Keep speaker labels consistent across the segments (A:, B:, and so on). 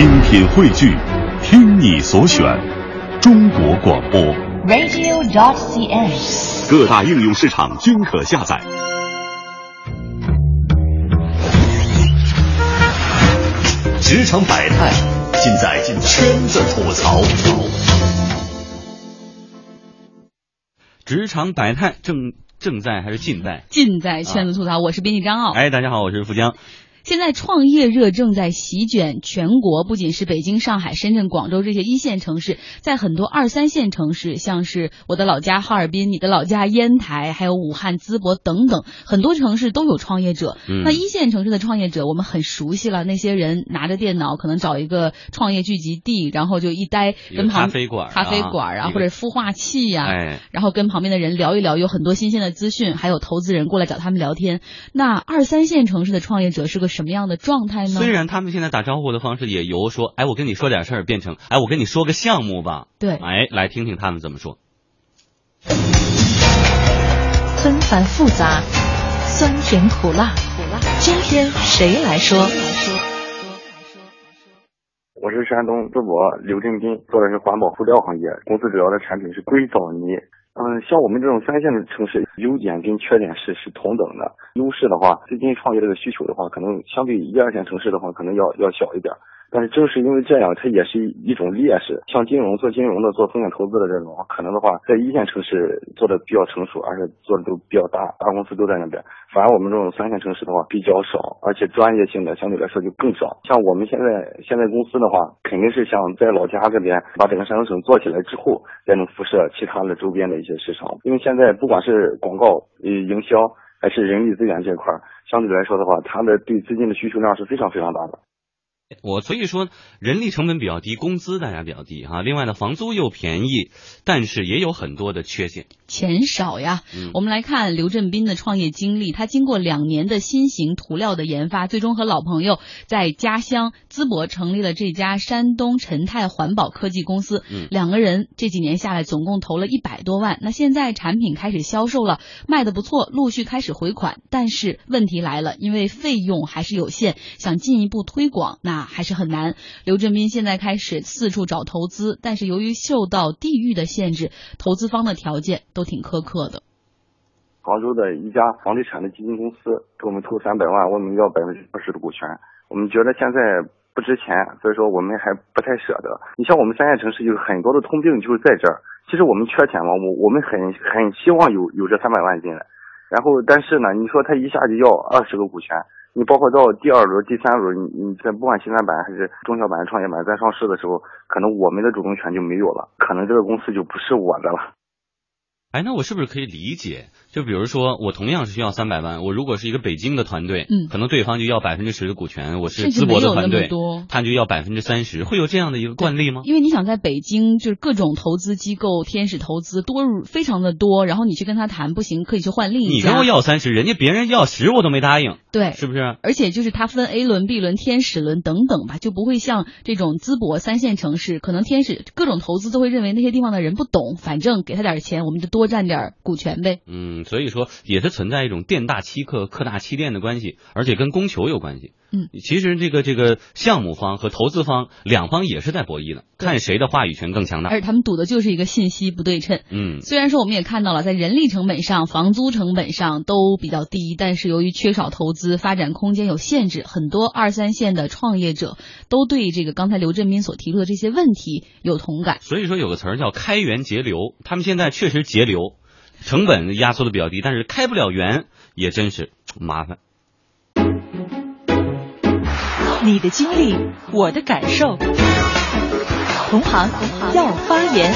A: 精品汇聚，听你所选，中国广播。
B: radio.dot.cn，。
A: 各大应用市场均可下载。
C: 职场百态，尽在圈子吐槽。
D: 职场百态正正在还是近在？
E: 尽在圈子吐槽，我是编辑张傲。
D: 哎，大家好，我是富江。
E: 现在创业热正在席卷全国，不仅是北京、上海、深圳、广州这些一线城市，在很多二三线城市，像是我的老家哈尔滨、你的老家烟台，还有武汉、淄博等等，很多城市都有创业者。
D: 嗯
E: 那一线城市的创业者，我们很熟悉了，那些人拿着电脑，可能找一个创业聚集地，然后就一待跟旁
D: 咖啡馆啊
E: 咖啡馆啊，或者孵化器呀、
D: 哎，
E: 然后跟旁边的人聊一聊，有很多新鲜的资讯，还有投资人过来找他们聊天。那二三线城市的创业者是个什么样的状态呢？
D: 虽然他们现在打招呼的方式也由说，哎，我跟你说点事儿，变成，哎，我跟你说个项目吧。
E: 对
D: 哎，来听听他们怎么说。
B: 纷繁复杂，酸甜苦辣，苦辣。今天谁来说？
F: 我是山东淄博刘正斌，做的是环保塑料行业，公司主要的产品是硅藻泥。嗯，像我们这种三线的城市，优点跟缺点是是同等的。优势的话，资金创业这个需求的话，可能相对一二线城市的话，可能要要小一点。但是正是因为这样，它也是一种劣势。像金融做金融的、做风险投资的这种，可能的话，在一线城市做的比较成熟，而且做的都比较大，大公司都在那边。反而我们这种三线城市的话比较少，而且专业性的相对来说就更少。像我们现在现在公司的话，肯定是想在老家这边把整个山东省做起来之后，再能辐射其他的周边的一些市场。因为现在不管是广告、呃营销还是人力资源这块儿，相对来说的话，它的对资金的需求量是非常非常大的。
D: 我所以说，人力成本比较低，工资大家比较低哈、另外呢，房租又便宜，但是也有很多的缺陷。
E: 钱少呀。
D: 嗯
E: 我们来看刘振斌的创业经历，他经过两年的新型涂料的研发，最终和老朋友在家乡淄博成立了这家山东陈泰环保科技公司。
D: 嗯
E: 两个人这几年下来，总共投了一百多万。那现在产品开始销售了，卖的不错，陆续开始回款。但是问题来了，因为费用还是有限，想进一步推广，那还是很难。刘振斌现在开始四处找投资，但是由于受到地域的限制，投资方的条件都都挺苛刻的。
F: 杭州的一家房地产的基金公司给我们投三百万，问我们要百分之二十的股权。我们觉得现在不值钱，所以说我们还不太舍得。你像我们三线城市有很多的通病就是在这儿。其实我们缺钱嘛，我我们很很希望有有这三百万进来，然后但是呢，你说他一下就要二十个股权，你包括到第二轮、第三轮，你你在不管新三板还是中小板、创业板在上市的时候，可能我们的主动权就没有了，可能这个公司就不是我的了。
D: 哎，那我是不是可以理解？就比如说，我同样是需要三百万，我如果是一个北京的团队，
E: 嗯
D: 可能对方就要百分之十的股权，我是淄博的团队，他就要百分之三十，会有这样的一个惯例吗？
E: 因为你想在北京，就是各种投资机构、天使投资多入非常的多，然后你去跟他谈不行，可以去换另一家。
D: 你跟我要三十，人家别人要十，我都没答应，
E: 对，
D: 是不是？
E: 而且就是它分 A 轮、B 轮、天使轮等等吧，就不会像这种淄博三线城市，可能天使各种投资都会认为那些地方的人不懂，反正给他点钱，我们就多占点股权呗。
D: 嗯，所以说也是存在一种店大欺客、客大欺店的关系，而且跟供求有关系。
E: 嗯，
D: 其实这个这个项目方和投资方两方也是在博弈的，看谁的话语权更强大。
E: 而且他们赌的就是一个信息不对称。
D: 嗯，
E: 虽然说我们也看到了，在人力成本上、房租成本上都比较低，但是由于缺少投资，发展空间有限制，很多二三线的创业者都对这个刚才刘振斌所提出的这些问题有同感。
D: 所以说有个词儿叫开源节流，他们现在确实节流，成本压缩的比较低，但是开不了源也真是麻烦。
B: 你的经历，我的感受。同行要发言。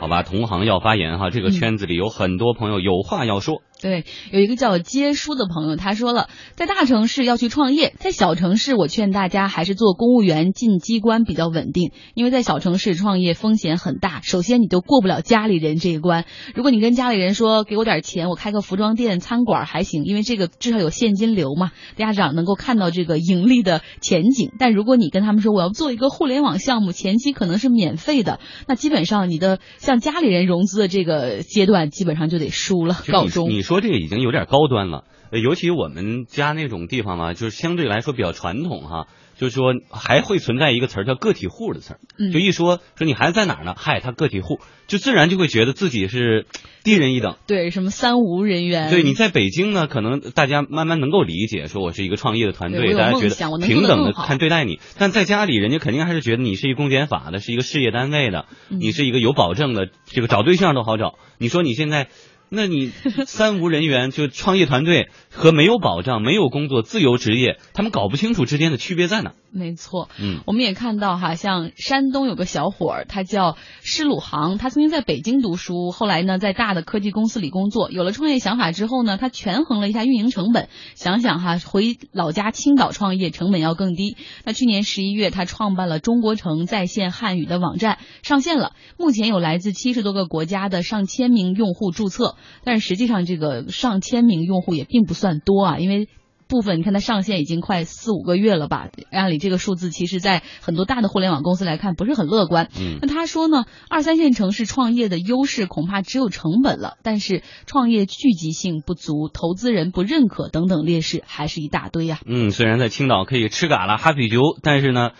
D: 好吧，同行要发言哈，这个圈子里有很多朋友有话要说。
E: 对，有一个叫接书的朋友，他说了，在大城市要去创业，在小城市，我劝大家还是做公务员进机关比较稳定，因为在小城市创业风险很大。首先，你就过不了家里人这一关。如果你跟家里人说给我点钱，我开个服装店、餐馆还行，因为这个至少有现金流嘛，家长能够看到这个盈利的前景。但如果你跟他们说我要做一个互联网项目，前期可能是免费的，那基本上你的向家里人融资的这个阶段，基本上就得输了，告终。
D: 你说这个已经有点高端了，尤其我们家那种地方嘛，就是相对来说比较传统哈。就是说还会存在一个词儿叫个体户的词儿，就一说说你孩子在哪儿呢？嗨，他个体户，就自然就会觉得自己是低人一等。
E: 对，什么三无人员？
D: 对，你在北京呢，可能大家慢慢能够理解，说我是一个创业的团队，大家觉得平等的看对待你。但在家里，人家肯定还是觉得你是一公检法的，是一个事业单位的，你是一个有保证的，这个找对象都好找。你说你现在。那你三无人员就创业团队和没有保障、没有工作、自由职业，他们搞不清楚之间的区别在哪？
E: 没错，
D: 嗯，
E: 我们也看到哈，像山东有个小伙儿，他叫施鲁航，他曾经在北京读书，后来呢在大的科技公司里工作，有了创业想法之后呢，他权衡了一下运营成本，想想哈回老家青岛创业成本要更低。那去年十一月，他创办了中国城在线汉语的网站，上线了，目前有来自七十多个国家的上千名用户注册，但是实际上这个上千名用户也并不算多啊，因为。部分你看它上线已经快四五个月了吧？按理这个数字，其实在很多大的互联网公司来看不是很乐观。
D: 嗯，
E: 那他说呢，二三线城市创业的优势恐怕只有成本了，但是创业聚集性不足、投资人不认可等等劣势还是一大堆呀。
D: 嗯，虽然在青岛可以吃嘎啦哈啤酒，但是呢，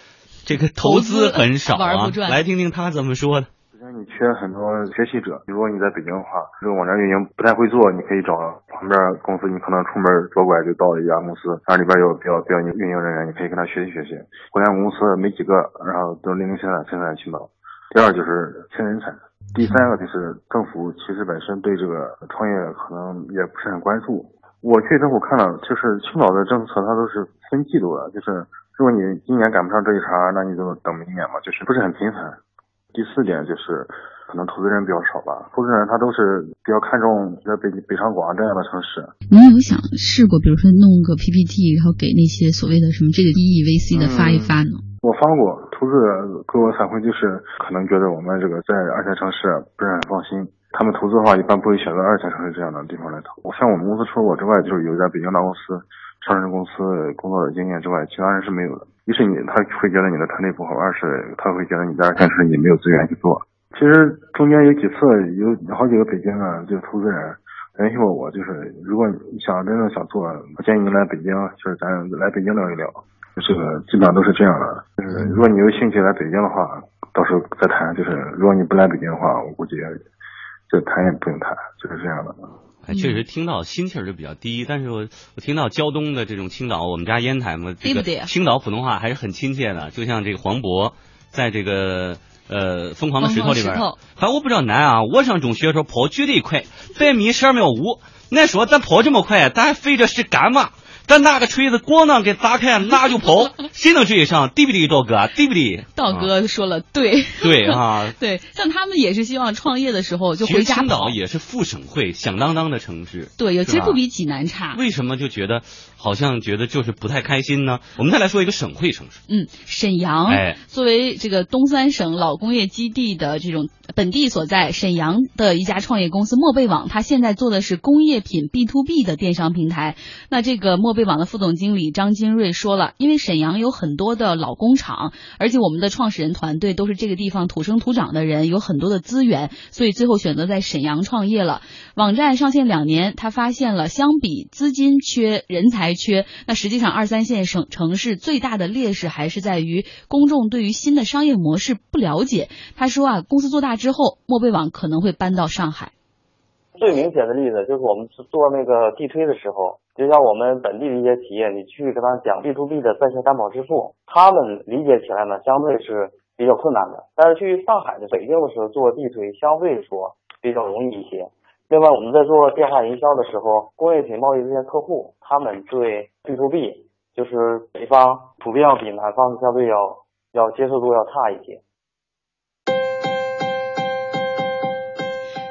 D: 这个投资很少啊。来听听他怎么说的。
G: 你缺很多学习者。如果你在北京的话，这个网站运营不太会做，你可以找旁边公司。你可能出门左拐就到了一家公司，然后里边有比较比较运营人员，你可以跟他学习学习。互联网公司没几个，然后都零零散散分散在青岛。第二就是缺人才，第三个就是政府其实本身对这个创业可能也不是很关注。我去政府看了，就是青岛的政策它都是分季度的，就是如果你今年赶不上这一茬，那你就等明年嘛，就是不是很频繁。第四点就是，可能投资人比较少吧。投资人他都是比较看重在北北上广这样的城市。
E: 你有想试过，比如说弄个 PPT，然后给那些所谓的什么这个 E VC 的发一发呢？
G: 我发过，投资给我反馈就是，可能觉得我们这个在二线城市不是很放心。他们投资的话，一般不会选择二线城市这样的地方来投。像我们公司除了我之外，就是有在北京大公司、上市公司工作的经验之外，其他人是没有的。一是你他会觉得你的团队不好，二是他会觉得你在二线城市你没有资源去做。其实中间有几次有好几个北京的就投资人联系过我，就是如果你想真正想做，我建议你来北京，就是咱来北京聊一聊。就是基本上都是这样的。就是如果你有兴趣来北京的话，到时候再谈。就是如果你不来北京的话，我估计就谈也不用谈，就是这样的。
D: 哎，确实听到心气儿就比较低，但是我我听到胶东的这种青岛，我们家烟台嘛，这个青岛普通话还是很亲切的，就像这个黄渤在这个呃疯狂的石头里边，反正我不知道难啊，我上中学的时候跑绝对快，百米十二秒五，那说咱跑这么快，咱还费着是干嘛？咱拿个锤子咣当给砸开，那就跑，谁能追得上？对不对，道哥？对不对？
E: 道哥说了，对，
D: 对啊，
E: 对，像他们也是希望创业的时候就回家
D: 青岛也是副省会，响当当的城市。
E: 对，有其实不比济南差。
D: 为什么就觉得好像觉得就是不太开心呢？我们再来说一个省会城市，
E: 嗯，沈阳。
D: 哎，
E: 作为这个东三省老工业基地的这种本地所在，沈阳的一家创业公司墨贝网，它现在做的是工业品 B to B 的电商平台。那这个墨。贝网的副总经理张金瑞说了，因为沈阳有很多的老工厂，而且我们的创始人团队都是这个地方土生土长的人，有很多的资源，所以最后选择在沈阳创业了。网站上线两年，他发现了相比资金缺、人才缺，那实际上二三线省城市最大的劣势还是在于公众对于新的商业模式不了解。他说啊，公司做大之后，墨贝网可能会搬到上海。
H: 最明显的例子就是我们做那个地推的时候。就像我们本地的一些企业，你去跟他讲 B to B 的在线担保支付，他们理解起来呢，相对是比较困难的。但是去上海的、北京的时候做地推，相对说比较容易一些。另外，我们在做电话营销的时候，工业品贸易这些客户，他们对 B to B 就是北方普遍要比南方相对要要接受度要差一些。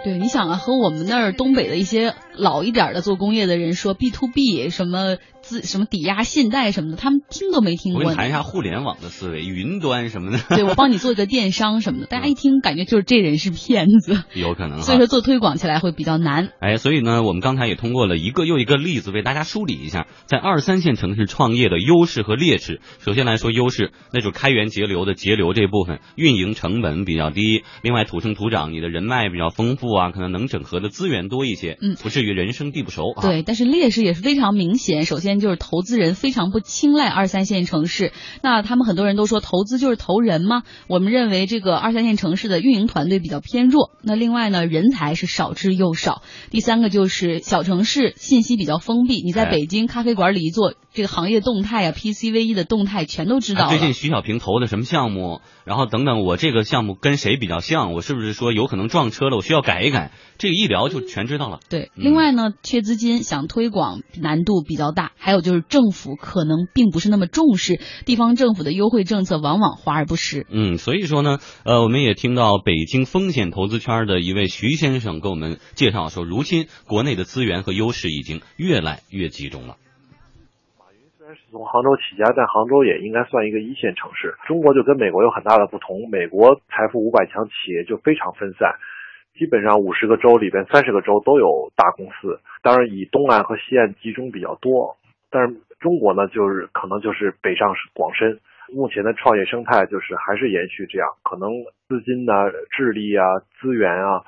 E: 对，你想啊，和我们那儿东北的一些老一点的做工业的人说 B to B 什么。自什么抵押信贷什么的，他们听都没听过。
D: 我谈一下互联网的思维，云端什么的。
E: 对，我帮你做一个电商什么的，大家一听感觉就是这人是骗子。
D: 有可能。
E: 所以说做推广起来会比较难。
D: 哎，所以呢，我们刚才也通过了一个又一个例子为大家梳理一下，在二三线城市创业的优势和劣势。首先来说优势，那就是开源节流的节流这部分，运营成本比较低。另外土生土长，你的人脉比较丰富啊，可能能整合的资源多一些。
E: 嗯。
D: 不至于人生地不熟。
E: 啊对，但是劣势也是非常明显。首先就是投资人。非常不青睐二三线城市，那他们很多人都说投资就是投人吗？我们认为这个二三线城市的运营团队比较偏弱。那另外呢，人才是少之又少。第三个就是小城市信息比较封闭，你在北京咖啡馆里一坐。这个行业动态啊，PCVE 的动态全都知道。
D: 最近徐小平投的什么项目？然后等等，我这个项目跟谁比较像？我是不是说有可能撞车了？我需要改一改。这个一聊就全知道了。
E: 对，另外呢，缺资金，想推广难度比较大。还有就是政府可能并不是那么重视，地方政府的优惠政策往往华而不实。
D: 嗯，所以说呢，呃，我们也听到北京风险投资圈的一位徐先生给我们介绍说，如今国内的资源和优势已经越来越集中了。
I: 是从杭州起家，但杭州也应该算一个一线城市。中国就跟美国有很大的不同，美国财富五百强企业就非常分散，基本上五十个州里边三十个州都有大公司，当然以东岸和西岸集中比较多。但是中国呢，就是可能就是北上广深，目前的创业生态就是还是延续这样，可能资金呢、智力啊、资源啊，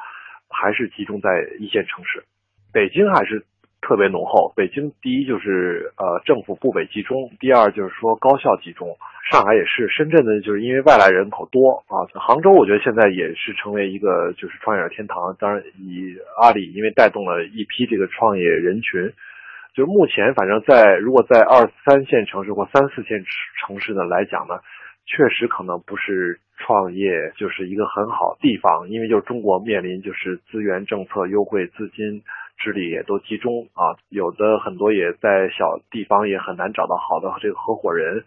I: 还是集中在一线城市，北京还是。特别浓厚。北京第一就是呃政府部委集中，第二就是说高校集中。上海也是，深圳呢就是因为外来人口多啊。杭州我觉得现在也是成为一个就是创业者天堂。当然以阿里因为带动了一批这个创业人群，就是目前反正在如果在二三线城市或三四线城市呢来讲呢，确实可能不是创业就是一个很好地方，因为就是中国面临就是资源政策优惠资金。智力也都集中啊，有的很多也在小地方，也很难找到好的这个合伙人。